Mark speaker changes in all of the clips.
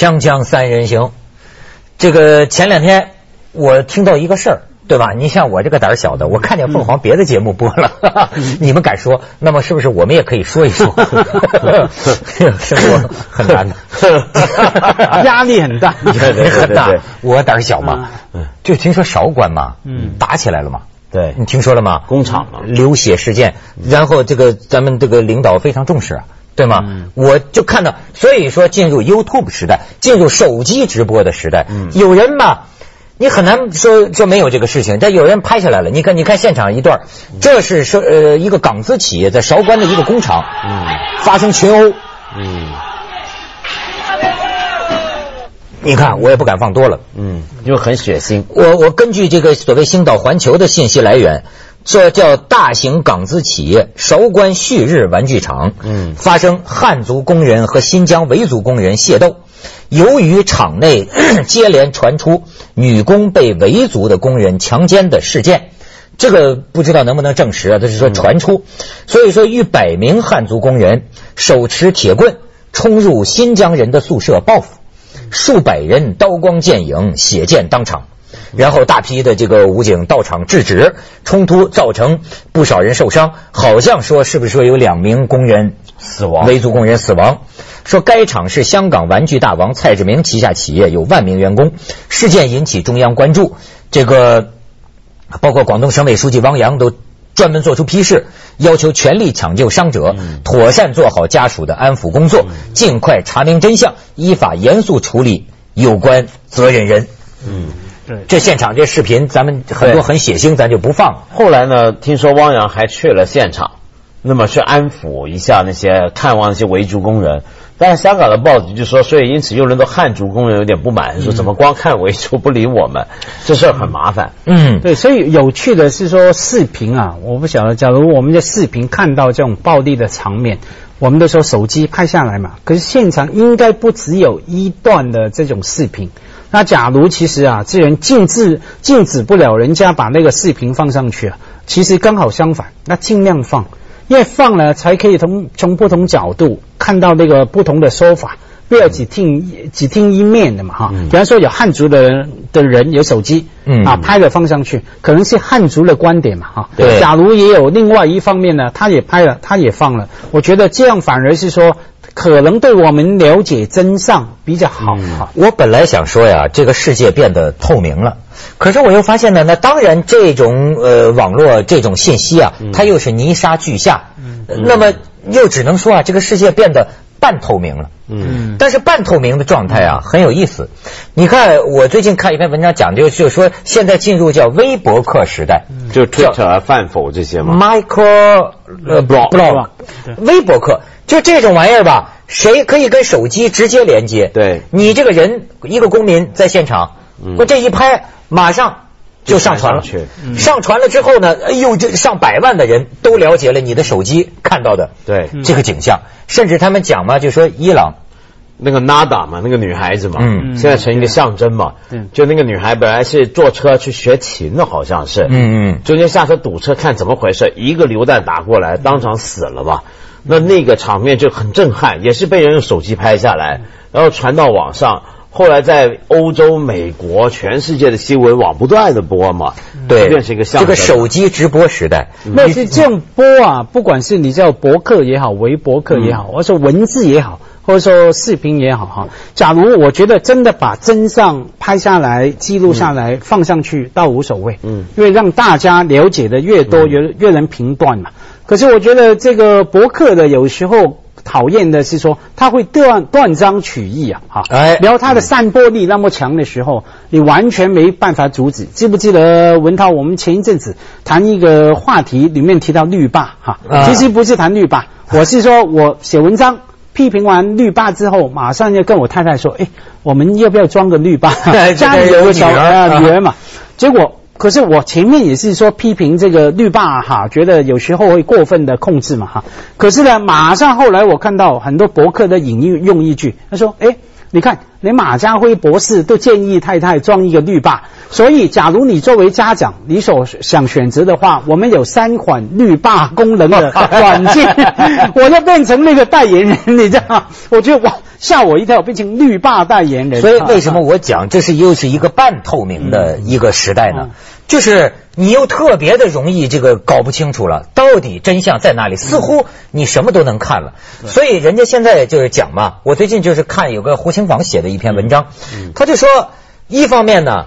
Speaker 1: 锵锵三人行，这个前两天我听到一个事儿，对吧？你像我这个胆儿小的，我看见凤凰别的节目播了，你们敢说，那么是不是我们也可以说一说？生活很难的，
Speaker 2: 压力很大，
Speaker 1: 压力很大。我胆儿小嘛，就听说韶关嘛，
Speaker 2: 嗯
Speaker 1: 打起来了嘛。
Speaker 3: 对
Speaker 1: 你听说了吗？
Speaker 3: 工厂嘛
Speaker 1: 流血事件，然后这个咱们这个领导非常重视啊，对吗？
Speaker 3: 嗯
Speaker 1: 我就看到，所以说进入 YouTube 时代，进入手机直播的时代，
Speaker 3: 嗯
Speaker 1: 有人嘛。你很难说说没有这个事情，但有人拍下来了。你看，你看现场一段，这是说呃一个港资企业在韶关的一个工厂，
Speaker 3: 嗯
Speaker 1: 发生群殴。
Speaker 3: 嗯
Speaker 1: 你看，我也不敢放多了。
Speaker 3: 嗯，因为很血腥。
Speaker 1: 我我根据这个所谓星岛环球的信息来源，这叫大型港资企业韶关旭日玩具厂，
Speaker 3: 嗯
Speaker 1: 发生汉族工人和新疆维族工人械斗，由于厂内 接连传出女工被维族的工人强奸的事件。这个不知道能不能证实啊？这是说传出，所以说逾百名汉族工人手持铁棍冲入新疆人的宿舍报复，数百人刀光剑影，血溅当场。然后大批的这个武警到场制止冲突，造成不少人受伤。好像说是不是说有两名工人
Speaker 3: 死亡
Speaker 1: 维族工人死亡。说该厂是香港玩具大王蔡志明旗下企业，有万名员工。事件引起中央关注，这个包括广东省委书记汪洋都专门作出批示，要求全力抢救伤者，妥善做好家属的安抚工作，尽快查明真相，依法严肃处理有关责任人。
Speaker 3: 嗯，
Speaker 2: 对，
Speaker 1: 这现场这视频，咱们很多很血腥，咱就不放了。
Speaker 3: 后来呢，听说汪洋还去了现场，那么去安抚一下那些看望那些维族工人。但是香港的报纸就说，所以因此又轮到汉族工人有点不满，说怎么光看维族不理我们，这事儿很麻烦。
Speaker 1: 嗯，
Speaker 2: 对，所以有趣的是说视频啊，我不晓得，假如我们的视频看到这种暴力的场面，我们都说手机拍下来嘛，可是现场应该不只有一段的这种视频。那假如其实啊，这人禁止禁止不了人家把那个视频放上去啊，其实刚好相反，那尽量放，因为放了才可以从从不同角度看到那个不同的说法。不要只听只听一面的嘛哈，
Speaker 3: 嗯
Speaker 2: 比方说有汉族的人的人有手机，
Speaker 1: 嗯
Speaker 2: 啊拍了放上去，可能是汉族的观点嘛哈。
Speaker 1: 对
Speaker 2: 假如也有另外一方面呢，他也拍了，他也放了，我觉得这样反而是说，可能对我们了解真相比较好。
Speaker 1: 我本来想说呀，这个世界变得透明了，可是我又发现呢，那当然这种呃网络这种信息啊，它又是泥沙俱下，呃那么又只能说啊，这个世界变得半透明了。
Speaker 3: 嗯。
Speaker 1: 但是半透明的状态啊，很有意思。你看，我最近看一篇文章讲，就就是说现在进入叫微博客时代，
Speaker 3: 就 Twitter 啊、饭否这些嘛。
Speaker 1: micro 呃 blog 微博客，就这种玩意儿吧，谁可以跟手机直接连接？
Speaker 3: 对。
Speaker 1: 你这个人一个公民在现场，
Speaker 3: 嗯。
Speaker 1: 我这一拍，马上就上传了。
Speaker 3: 上去。
Speaker 2: 嗯。
Speaker 1: 上传了之后呢，哎呦，这上百万的人都了解了你的手机看到的
Speaker 3: 对，
Speaker 1: 这个景象，甚至他们讲嘛，就说伊朗，
Speaker 3: 那个 Nada 嘛，那个女孩子嘛，
Speaker 1: 嗯。
Speaker 3: 现在成一个象征嘛。
Speaker 2: 嗯。
Speaker 3: 就那个女孩本来是坐车去学琴的，好像是，
Speaker 1: 嗯嗯。
Speaker 3: 中间下车堵车，看怎么回事，一个榴弹打过来，当场死了吧？那那个场面就很震撼，也是被人用手机拍下来，然后传到网上。后来在欧洲、美国、全世界的新闻网不断的播嘛，
Speaker 1: 对，
Speaker 3: 变成一个象
Speaker 1: 这个。手机直播时代，
Speaker 2: 那是这样播啊，不管是你叫博客也好，微博客也好，或者说文字也好，或者说视频也好哈。假如我觉得真的把真相拍下来、记录下来、放上去，倒无所谓。
Speaker 3: 嗯
Speaker 2: 因为让大家了解的越多，越越能评断嘛。可是我觉得这个博客的有时候。讨厌的是说，他会断断章取义啊，哈，
Speaker 1: 哎
Speaker 2: 然后他的散播力那么强的时候，你完全没办法阻止。记不记得文涛？我们前一阵子谈一个话题，里面提到绿霸哈，
Speaker 1: 啊
Speaker 2: 其实不是谈绿霸，我是说我写文章批评完绿霸之后，马上就跟我太太说，哎，我们要不要装个绿霸？家里有个小
Speaker 1: 有女儿
Speaker 2: 呃
Speaker 1: 啊
Speaker 2: 女儿嘛，结果。可是我前面也是说批评这个绿霸哈，觉得有时候会过分的控制嘛哈。可是呢，马上后来我看到很多博客的引用用一句，他说：“哎，你看连马家辉博士都建议太太装一个绿霸。所以，假如你作为家长，你所想选择的话，我们有三款绿霸功能的 软件，我要变成那个代言人，你知道吗？我觉得哇，吓我一跳，变成绿霸代言人。
Speaker 1: 所以，为什么我讲这是又是一个半透明的一个时代呢？就是你又特别的容易这个搞不清楚了，到底真相在哪里？似乎你什么都能看了。所以，人家现在就是讲嘛，我最近就是看有个胡青坊写的一篇文章，他就说，一方面呢。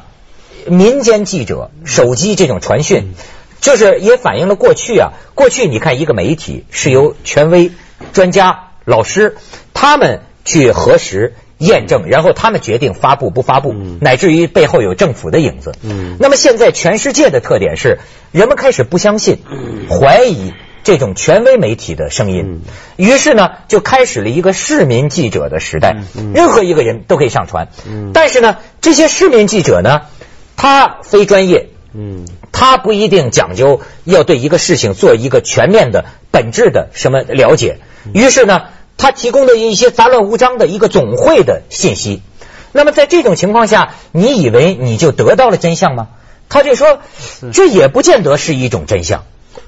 Speaker 1: 民间记者手机这种传讯，就是也反映了过去啊。过去你看一个媒体是由权威、专家、老师他们去核实、验证，然后他们决定发布不发布，乃至于背后有政府的影子。那么现在全世界的特点是，人们开始不相信、怀疑这种权威媒体的声音，于是呢就开始了一个市民记者的时代，任何一个人都可以上传。但是呢，这些市民记者呢？他非专业，嗯，他不一定讲究要对一个事情做一个全面的、本质的什么了解。于是呢，他提供的一些杂乱无章的一个总会的信息。那么在这种情况下，你以为你就得到了真相吗？他就说，这也不见得是一种真相。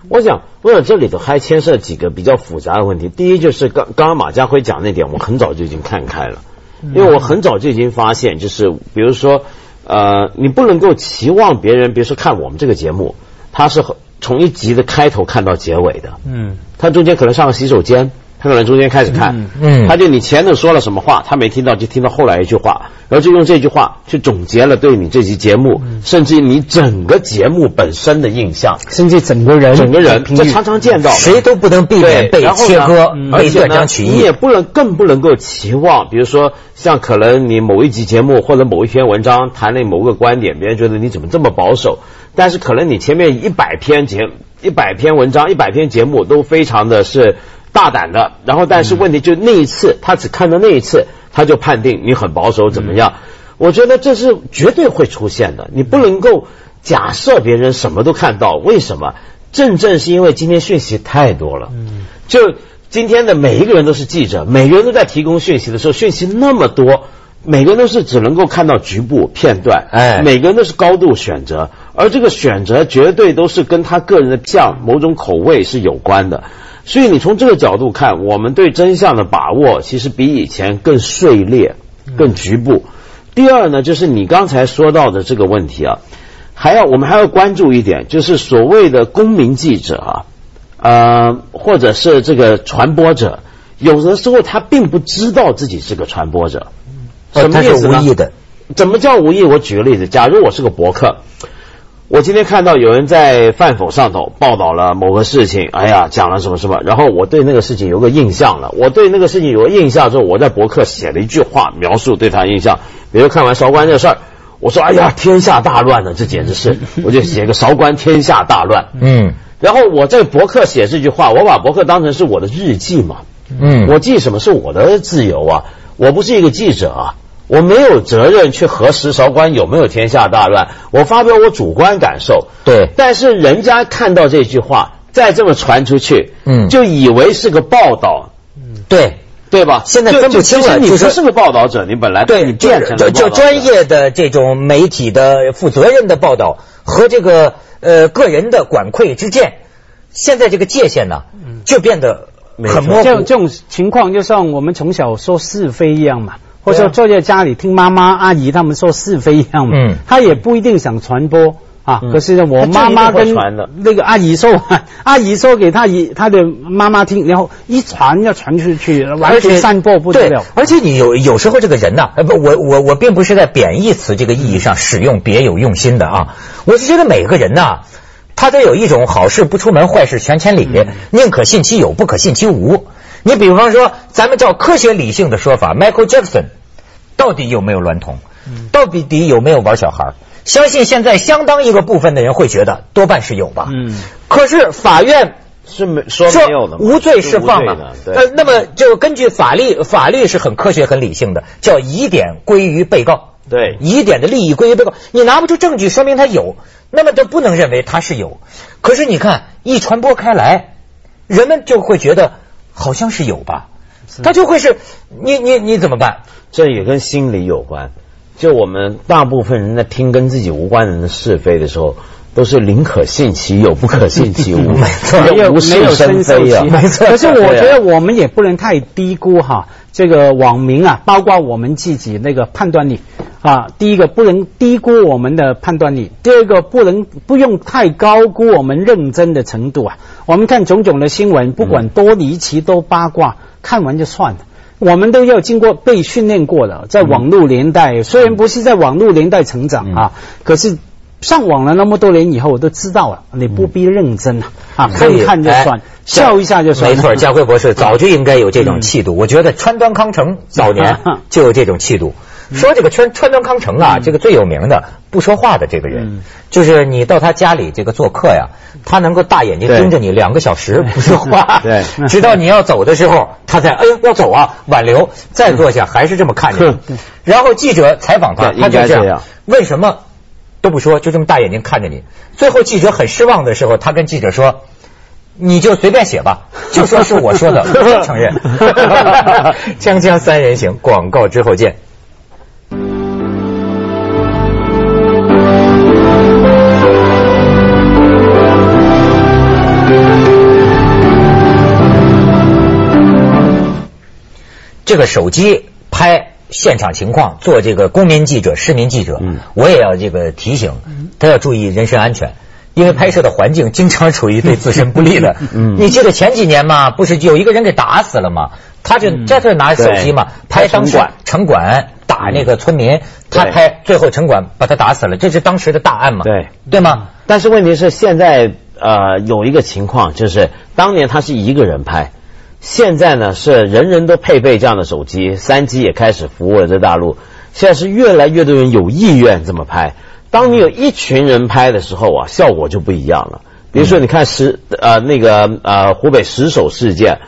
Speaker 3: 我想，我想这里头还牵涉几个比较复杂的问题。第一，就是刚刚刚马家辉讲那点，我很早就已经看开了，因为我很早就已经发现，就是比如说。呃，你不能够期望别人，比如说看我们这个节目，他是从一集的开头看到结尾的，嗯，他中间可能上个洗手间。他可能中间开始看，嗯，他就你前头说了什么话，他没听到，就听到后来一句话，然后就用这句话去总结了对你这期节目，甚至你整个节目本身的印象，
Speaker 2: 甚至整个人，
Speaker 3: 整个人，这常常见到，
Speaker 1: 谁都不能避免被切割，被断章取义。
Speaker 3: 你也不能，更不能够期望，比如说像可能你某一集节目或者某一篇文章谈了某个观点，别人觉得你怎么这么保守，但是可能你前面一百篇节、一百篇文章、一百篇节目都非常的是。大胆的，然后但是问题就那一次，他只看到那一次，他就判定你很保守怎么样？我觉得这是绝对会出现的，你不能够假设别人什么都看到。为什么？正正是因为今天讯息太多了。嗯，就今天的每一个人都是记者，每个人都在提供讯息的时候，讯息那么多，每个人都是只能够看到局部片段。哎，每个人都是高度选择，而这个选择绝对都是跟他个人的像某种口味是有关的。所以你从这个角度看，我们对真相的把握其实比以前更碎裂、更局部。第二呢，就是你刚才说到的这个问题啊，还要我们还要关注一点，就是所谓的公民记者啊，呃，或者是这个传播者，有的时候他并不知道自己是个传播者，
Speaker 1: 什么意思呢？
Speaker 3: 怎么叫无意？我举个例子，假如我是个博客。我今天看到有人在饭否上头报道了某个事情，哎呀，讲了什么什么，然后我对那个事情有个印象了。我对那个事情有个印象之后，我在博客写了一句话描述对他印象。比如看完韶关这事儿，我说哎呀，天下大乱了，这简直是，我就写个韶关天下大乱。嗯，然后我在博客写这句话，我把博客当成是我的日记嘛。嗯，我记什么是我的自由啊，我不是一个记者啊。我没有责任去核实韶关有没有天下大乱，我发表我主观感受。
Speaker 1: 对，
Speaker 3: 但是人家看到这句话，再这么传出去，嗯，就以为是个报道，
Speaker 1: 嗯，对，
Speaker 3: 对吧？
Speaker 1: 现在分不清了，
Speaker 3: 你不是个报道者，你本来
Speaker 1: 对
Speaker 3: 你变成了
Speaker 1: 就专业的这种媒体的负责任的报道和这个呃个人的管窥之见，现在这个界限呢，就变得很模糊。
Speaker 2: 这这种情况就像我们从小说是非一样嘛。或者说坐在家里听妈妈、阿姨他们说是非一样嘛，嗯，他也不一定想传播啊。可是呢，我妈妈跟那个阿姨说，阿姨说给他姨他的妈妈听，然后一传要传出去，完全散播不得了。
Speaker 1: 而且你有有时候这个人呢，呃不，我我我并不是在贬义词这个意义上使用别有用心的啊，我是觉得每个人呐，他都有一种好事不出门，坏事传千里，宁可信其有，不可信其无。你比方说，咱们照科学理性的说法，Michael Jackson 到底有没有娈童？到底有没有玩小孩？相信现在相当一个部分的人会觉得多半是有吧。嗯。可是法院
Speaker 3: 是没说没有的，
Speaker 1: 无罪释放了。呃，那么就根据法律，法律是很科学、很理性的，叫疑点归于被告。
Speaker 3: 对。
Speaker 1: 疑点的利益归于被告，你拿不出证据说明他有，那么就不能认为他是有。可是你看，一传播开来，人们就会觉得。好像是有吧，他就会是你你你怎么办？
Speaker 3: 这也跟心理有关。就我们大部分人在听跟自己无关的人的是非的时候，都是宁可信其有，不可信其无，
Speaker 1: 没错。
Speaker 2: 没有
Speaker 3: 无
Speaker 2: 没有
Speaker 3: 事生非啊。
Speaker 1: 没错
Speaker 2: 可是我觉得我们也不能太低估哈这个网民啊，包括我们自己那个判断力啊。第一个不能低估我们的判断力，第二个不能不用太高估我们认真的程度啊。我们看种种的新闻，不管多离奇多八卦，看完就算了。我们都要经过被训练过的，在网络年代，虽然不是在网络年代成长啊，可是上网了那么多年以后，我都知道了，你不必认真啊，啊，看
Speaker 1: 一
Speaker 2: 看就算
Speaker 1: 哎，
Speaker 2: 笑一下就算了。
Speaker 1: 没错，家辉博士早就应该有这种气度。我觉得川端康成早年 就有这种气度。说这个川川端康成啊，这个最有名的不说话的这个人，就是你到他家里这个做客呀，他能够大眼睛盯着你两个小时 不说话，
Speaker 3: 对
Speaker 1: 直到你要走的时候，他才哎呦要走啊，挽留，再坐下还是这么看着你。然后记者采访他，他就这样为什么都不说，就这么大眼睛看着你？最后记者很失望的时候，他跟记者说。你就随便写吧，就说是我说的，承认。锵锵三人行，广告之后见。这个手机拍现场情况，做这个公民记者、市民记者，
Speaker 3: 嗯。
Speaker 1: 我也要这个提醒，他要注意人身安全。因为拍摄的环境经常处于对自身不利的，
Speaker 3: 嗯。
Speaker 1: 你记得前几年嘛，不是有一个人给打死了吗？他就在这拿手机嘛，拍当时
Speaker 3: 城管。
Speaker 1: 城管打那个村民，他拍最后城管把他打死了，这是当时的大案嘛？
Speaker 3: 对。
Speaker 1: 对吗？
Speaker 3: 但是问题是，现在呃有一个情况，就是当年他是一个人拍，现在呢是人人都配备这样的手机，三 G 也开始服务了在大陆，现在是越来越多人有意愿这么拍。当你有一群人拍的时候啊，效果就不一样了。比如说，你看石呃那个呃湖北石首事件。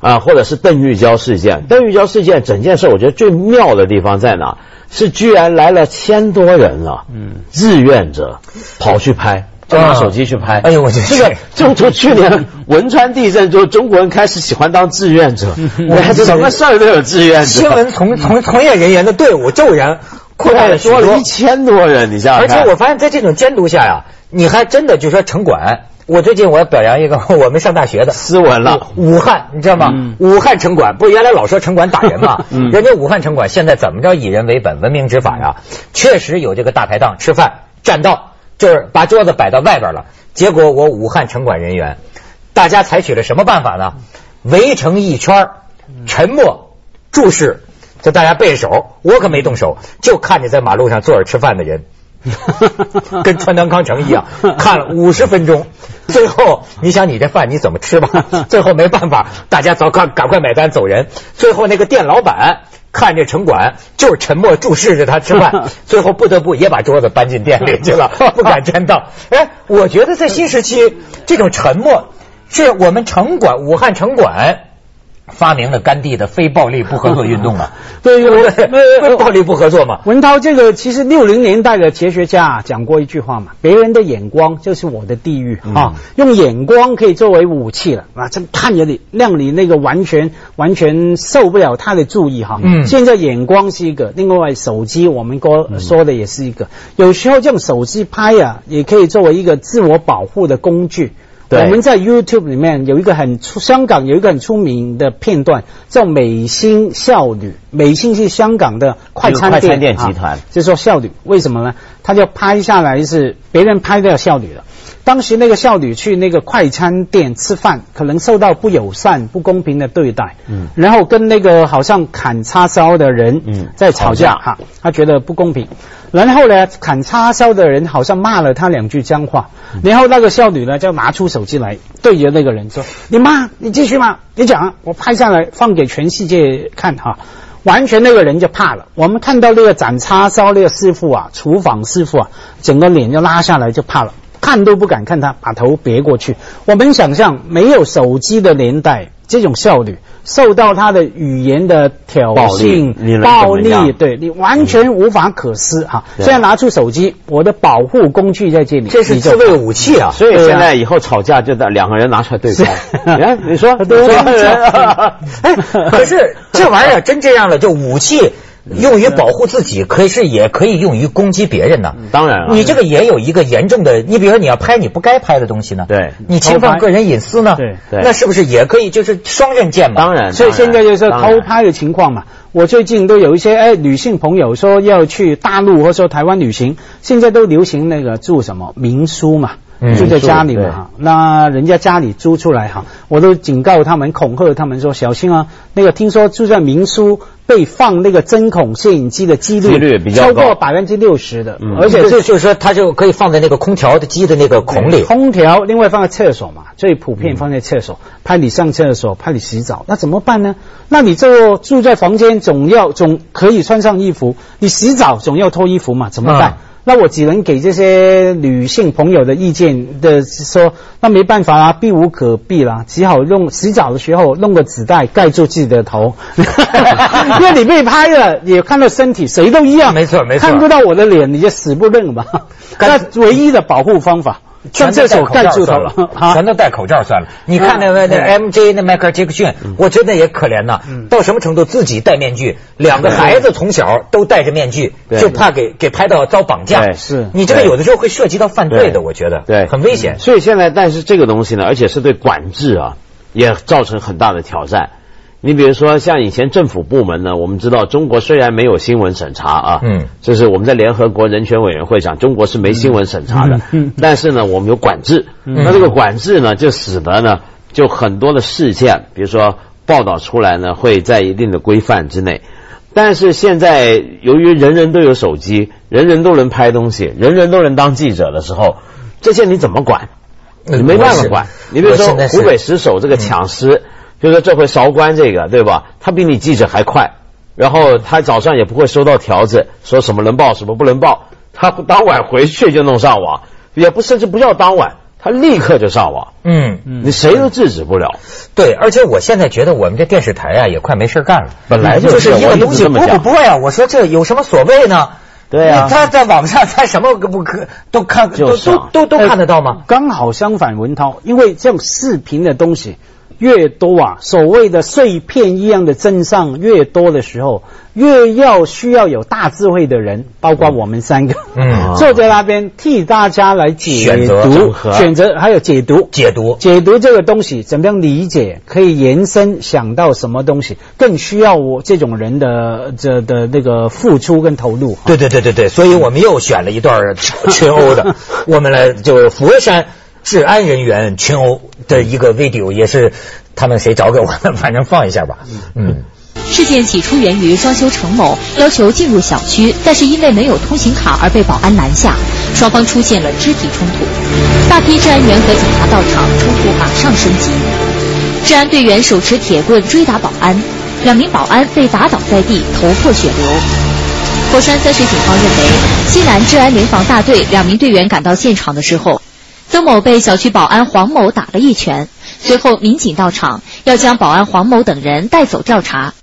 Speaker 3: 啊，或者是邓玉娇事件，邓玉娇事件整件事，我觉得最妙的地方在哪？是居然来了千多人了，嗯，志愿者跑去拍，就拿手机去拍。
Speaker 1: 哎呦我去
Speaker 3: 这个就从去年汶川地震之后，中国人开始喜欢当志愿者，我看什么事儿都有志愿者。
Speaker 1: 新闻从从从业人员的队伍骤然 扩大了许多
Speaker 3: 了一千多人，你想想
Speaker 1: 而。且我发现，在这种监督下呀，你还真的就说城管。我最近我要表扬一个 我们上大学的
Speaker 3: 斯文了，
Speaker 1: 武汉你知道吗？
Speaker 2: 嗯
Speaker 1: 武汉城管不是原来老说城管打人吗？
Speaker 3: 嗯
Speaker 1: 人家武汉城管现在怎么着以人为本，文明执法呀？确实有这个大排档吃饭占道，就是把桌子摆到外边了。结果我武汉城管人员，大家采取了什么办法呢？围成一圈儿沉默注视，就大家背着手，我可没动手，就看着在马路上坐着吃饭的人。跟川端康成一样，看了五十分钟，最后你想你这饭你怎么吃吧？最后没办法，大家早赶赶快买单走人。最后那个店老板看这城管，就是沉默注视着他吃饭，最后不得不也把桌子搬进店里去了，不敢沾道。哎，我觉得在新时期，这种沉默是我们城管武汉城管。发明了甘地的非暴力不合作运动嘛？
Speaker 2: 对
Speaker 1: 对不对？
Speaker 2: 呃
Speaker 1: 非 暴力不合作嘛？
Speaker 2: 文涛，这个其实六零年代的哲学家讲过一句话嘛，别人的眼光就是我的地狱啊，用眼光可以作为武器了啊，这看着你，让你那个完全完全受不了他的注意哈。
Speaker 1: 嗯
Speaker 2: 现在眼光是一个，另外手机我们哥说的也是一个，有时候这种手机拍啊，也可以作为一个自我保护的工具。
Speaker 3: 对
Speaker 2: 我们在 YouTube 里面有一个很出，香港有一个很出名的片段，叫美心效率。美心是香港的快餐店
Speaker 3: 快餐店集团
Speaker 2: 啊就说效率，为什么呢？他就拍下来是别人拍的少女了。当时那个少女去那个快餐店吃饭，可能受到不友善、不公平的对待，
Speaker 3: 嗯。
Speaker 2: 然后跟那个好像砍叉烧的人
Speaker 3: 嗯。
Speaker 2: 在吵架哈，他觉得不公平。然后呢，砍叉烧的人好像骂了他两句脏话，然后那个少女呢就拿出手机来对着那个人说：“你骂，你继续骂，你讲啊，我拍下来放给全世界看哈。”完全那个人就怕了。我们看到那个斩叉烧那个师傅啊，厨房师傅啊，整个脸就拉下来就怕了，看都不敢看他，把头别过去。我们想象没有手机的年代，这种效率，受到他的语言的挑
Speaker 3: 暴力你
Speaker 2: 衅、暴力，对你完全无法可施哈。
Speaker 3: 对。
Speaker 2: 现在拿出手机，我的保护工具在这里，
Speaker 1: 这是自卫武器啊！
Speaker 3: 所以
Speaker 2: 对啊。
Speaker 3: 现在以后吵架就得两个人拿出来对
Speaker 2: 是
Speaker 3: 拍。哎，你说，你
Speaker 2: 对
Speaker 3: 说
Speaker 1: 哎，可是这玩意儿真这样了，就武器用于保护自己，可是也可以用于攻击别人呢。
Speaker 3: 当然了，
Speaker 1: 你这个也有一个严重的，你比如说你要拍你不该拍的东西呢，
Speaker 3: 对
Speaker 1: 你侵犯个人隐私呢，
Speaker 2: 对
Speaker 3: 对
Speaker 1: 那是不是也可以就是双刃剑嘛？
Speaker 3: 当然，
Speaker 2: 所以现在就是偷拍的情况嘛。我最近都有一些哎女性朋友说要去大陆或者说台湾旅行，现在都流行那个住什么民宿嘛。
Speaker 1: 嗯
Speaker 2: 住在家里嘛哈，那人家家里租出来哈，我都警告他们、恐吓他们说小心啊！那个听说住在民宿被放那个针孔摄影机的几率
Speaker 3: 几率比较
Speaker 2: 超过
Speaker 3: 高
Speaker 2: 百分之六十的，
Speaker 3: 嗯
Speaker 1: 而且这就是说，它就可以放在那个空调的机的那个孔里。
Speaker 2: 空调另外放在厕所嘛，最普遍放在厕所，拍你上厕所，拍你洗澡，那怎么办呢？那你就住在房间，总要总可以穿上衣服，你洗澡总要脱衣服嘛，怎么办？
Speaker 1: 嗯
Speaker 2: 那我只能给这些女性朋友的意见的说，那没办法啦，避无可避啦，只好用洗澡的时候弄个纸袋盖住自己的头，因为你被拍了，也看到身体，谁都一样，
Speaker 1: 没错没错
Speaker 2: 看不到我的脸，你就死不认吧。那唯一的保护方法。上厕所盖住头
Speaker 1: 算了，
Speaker 2: 啊
Speaker 1: 全都戴口罩算了。你看那个那 MJ 那迈克尔杰克逊，我真的也可怜呐，到什么程度自己戴面具，两个孩子从小都戴着面具，就怕给给拍到遭绑架。
Speaker 2: 是。
Speaker 1: 你这个有的时候会涉及到犯罪的，我觉得
Speaker 3: 对。
Speaker 1: 很危险。
Speaker 3: 所以现在，但是这个东西呢，而且是对管制啊，也造成很大的挑战。你比如说，像以前政府部门呢，我们知道中国虽然没有新闻审查啊，
Speaker 1: 嗯，
Speaker 3: 就是我们在联合国人权委员会上，中国是没新闻审查的，
Speaker 2: 嗯嗯
Speaker 3: 但是呢，我们有管制。那这个管制呢，就使得呢，就很多的事件，比如说报道出来呢，会在一定的规范之内。但是现在由于人人都有手机，人人都能拍东西，人人都能当记者的时候，这些你怎么管？你没办法管。你比如说湖北十首这个抢尸，就说这回韶关这个对吧？他比你记者还快，然后他早上也不会收到条子，说什么能报什么不能报，他当晚回去就弄上网，也不甚至不叫当晚，他立刻就上网，
Speaker 1: 嗯，
Speaker 3: 你谁都制止不了。
Speaker 1: 对，而且我现在觉得我们这电视台啊也快没事干了，
Speaker 3: 本来就
Speaker 1: 就是是一个东西播不播呀？我说这有什么所谓呢？
Speaker 3: 对啊
Speaker 1: 他在网上他什么不可都看都
Speaker 3: 就是啊
Speaker 1: 都都都看得到吗？
Speaker 2: 刚好相反，文涛，因为这种视频的东西越多啊，所谓的碎片一样的真相越多的时候，越要需要有大智慧的人，包括我们三个，
Speaker 1: 嗯。
Speaker 2: 坐在那边替大家来解读选择还有解读。
Speaker 1: 解读。
Speaker 2: 解读这个东西怎么样理解，可以延伸想到什么东西，更需要我这种人的这的那个付出跟投入。
Speaker 1: 对对对对对，所以我们又选了一段群殴的，我们来就是佛山治安人员群殴的一个 video，也是他们谁找给我的，反正放一下吧。嗯，
Speaker 4: 事件起初源于装修程某要求进入小区，但是因为没有通行卡而被保安拦下，双方出现了肢体冲突。大批治安员和警察到场，冲突马上升级。治安队员手持铁棍追打保安，两名保安被打倒在地，头破血流。佛山三水警方认为，西南治安联防大队两名队员赶到现场的时候，曾某被小区保安黄某打了一拳，随后民警到场，要将保安黄某等人带走调查。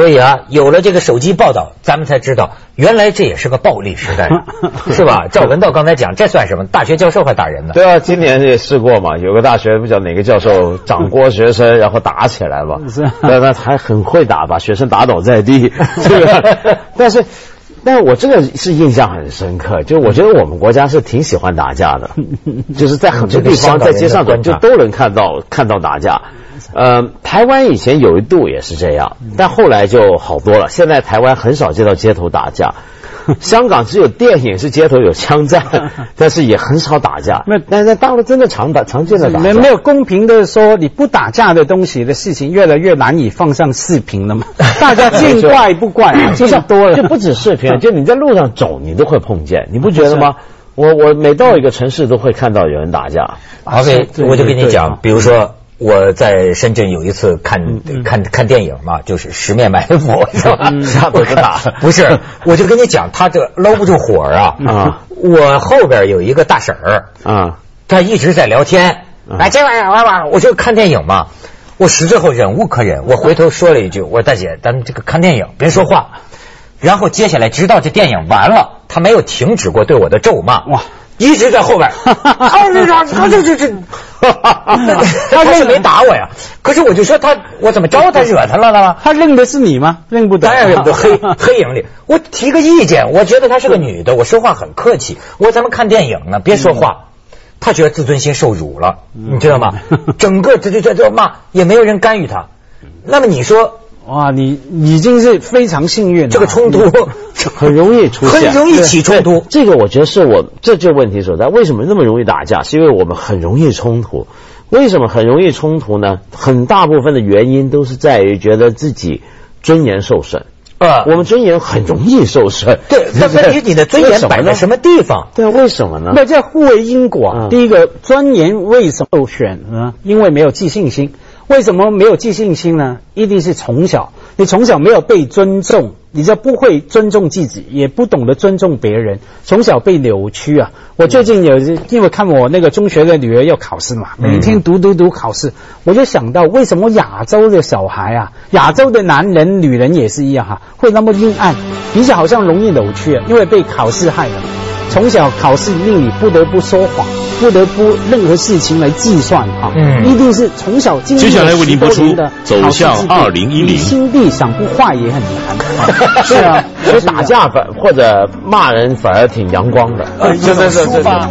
Speaker 1: 所以啊，有了这个手机报道，咱们才知道原来这也是个暴力时代，是吧？赵文道刚才讲，这算什么？大学教授还打人呢？
Speaker 3: 对啊，今年也试过嘛，有个大学不知道哪个教授掌掴学生，然后打起来嘛，
Speaker 2: 是啊
Speaker 3: 那那还很会打，把学生打倒在地，这个，但是。但是我这个是印象很深刻，就我觉得我们国家是挺喜欢打架的，就是在很多地方在街上走就都能看到看到打架。呃，台湾以前有一度也是这样，但后来就好多了。现在台湾很少见到街头打架，香港只有电影是街头有枪战，但是也很少打架。
Speaker 2: 那
Speaker 3: 但是大陆真的常打常见的打架，
Speaker 2: 没没有公平的说，你不打架的东西的事情越来越难以放上视频了嘛？大家见怪不怪，见多了
Speaker 3: 就不止视频，就你在路上走，你都会碰见，你不觉得吗？我我每到一个城市都会看到有人打架。
Speaker 2: OK，
Speaker 1: 我就跟你讲，比如说我在深圳有一次看看看电影嘛，就是《十面埋伏》，是吧？
Speaker 3: 下子打
Speaker 1: 不是，我就跟你讲，他这搂不住火啊！
Speaker 3: 啊。
Speaker 1: 我后边有一个大婶儿，
Speaker 3: 啊。
Speaker 1: 他一直在聊天，
Speaker 3: 嗯。
Speaker 1: 哎，这玩意儿玩玩，我就看电影嘛。我实最后忍无可忍，我回头说了一句：“我说大姐，咱们这个看电影别说话。”然后接下来，直到这电影完了，他没有停止过对我的咒骂，哇，一直在后边。啊，这这这这这，他 他是没打我呀，可是我就说他，我怎么招他惹他了呢？
Speaker 2: 他认得是你吗？认不得。
Speaker 1: 当然认不得，黑 黑影里，我提个意见，我觉得她是个女的，我说话很客气。我说咱们看电影呢，别说话。他觉得自尊心受辱了，你知道吗？整个这这这这骂也没有人干预他。那么你说
Speaker 2: 哇，你已经是非常幸运了。
Speaker 1: 这个冲突
Speaker 3: 很容易出现，
Speaker 1: 很容易起冲突。
Speaker 3: 这个我觉得是我这就问题所在。为什么那么容易打架？是因为我们很容易冲突。为什么很容易冲突呢？很大部分的原因都是在于觉得自己尊严受损。
Speaker 1: 啊
Speaker 3: 我们尊严很容易受损。
Speaker 1: 对，那问题你的尊严摆在什
Speaker 3: 么？
Speaker 1: 地方？
Speaker 3: 对啊，为什么呢？
Speaker 2: 那叫互为因果。
Speaker 3: 嗯
Speaker 2: 第一个，尊严为什么受损呢？因为没有自信心。为什么没有自信心呢？一定是从小，你从小没有被尊重，你就不会尊重自己，也不懂得尊重别人，从小被扭曲啊！我最近有因为看我那个中学的女儿要考试嘛，每天读读读考试，我就想到为什么亚洲的小孩啊，亚洲的男人、女人也是一样哈、会那么阴暗，比较好像容易扭曲啊，因为被考试害了。从小考试令你不得不说谎，不得不任何事情来计算哈，
Speaker 1: 嗯。
Speaker 2: 一定是从小经历
Speaker 5: 接下来为您播出
Speaker 2: 10多年的
Speaker 5: 走向
Speaker 2: 考试制度
Speaker 5: 2010
Speaker 2: 你心地想不坏也很难。是啊，
Speaker 3: 所以打架反或者骂人反而挺阳光的。
Speaker 1: 呃，
Speaker 3: 真的是
Speaker 1: 抒发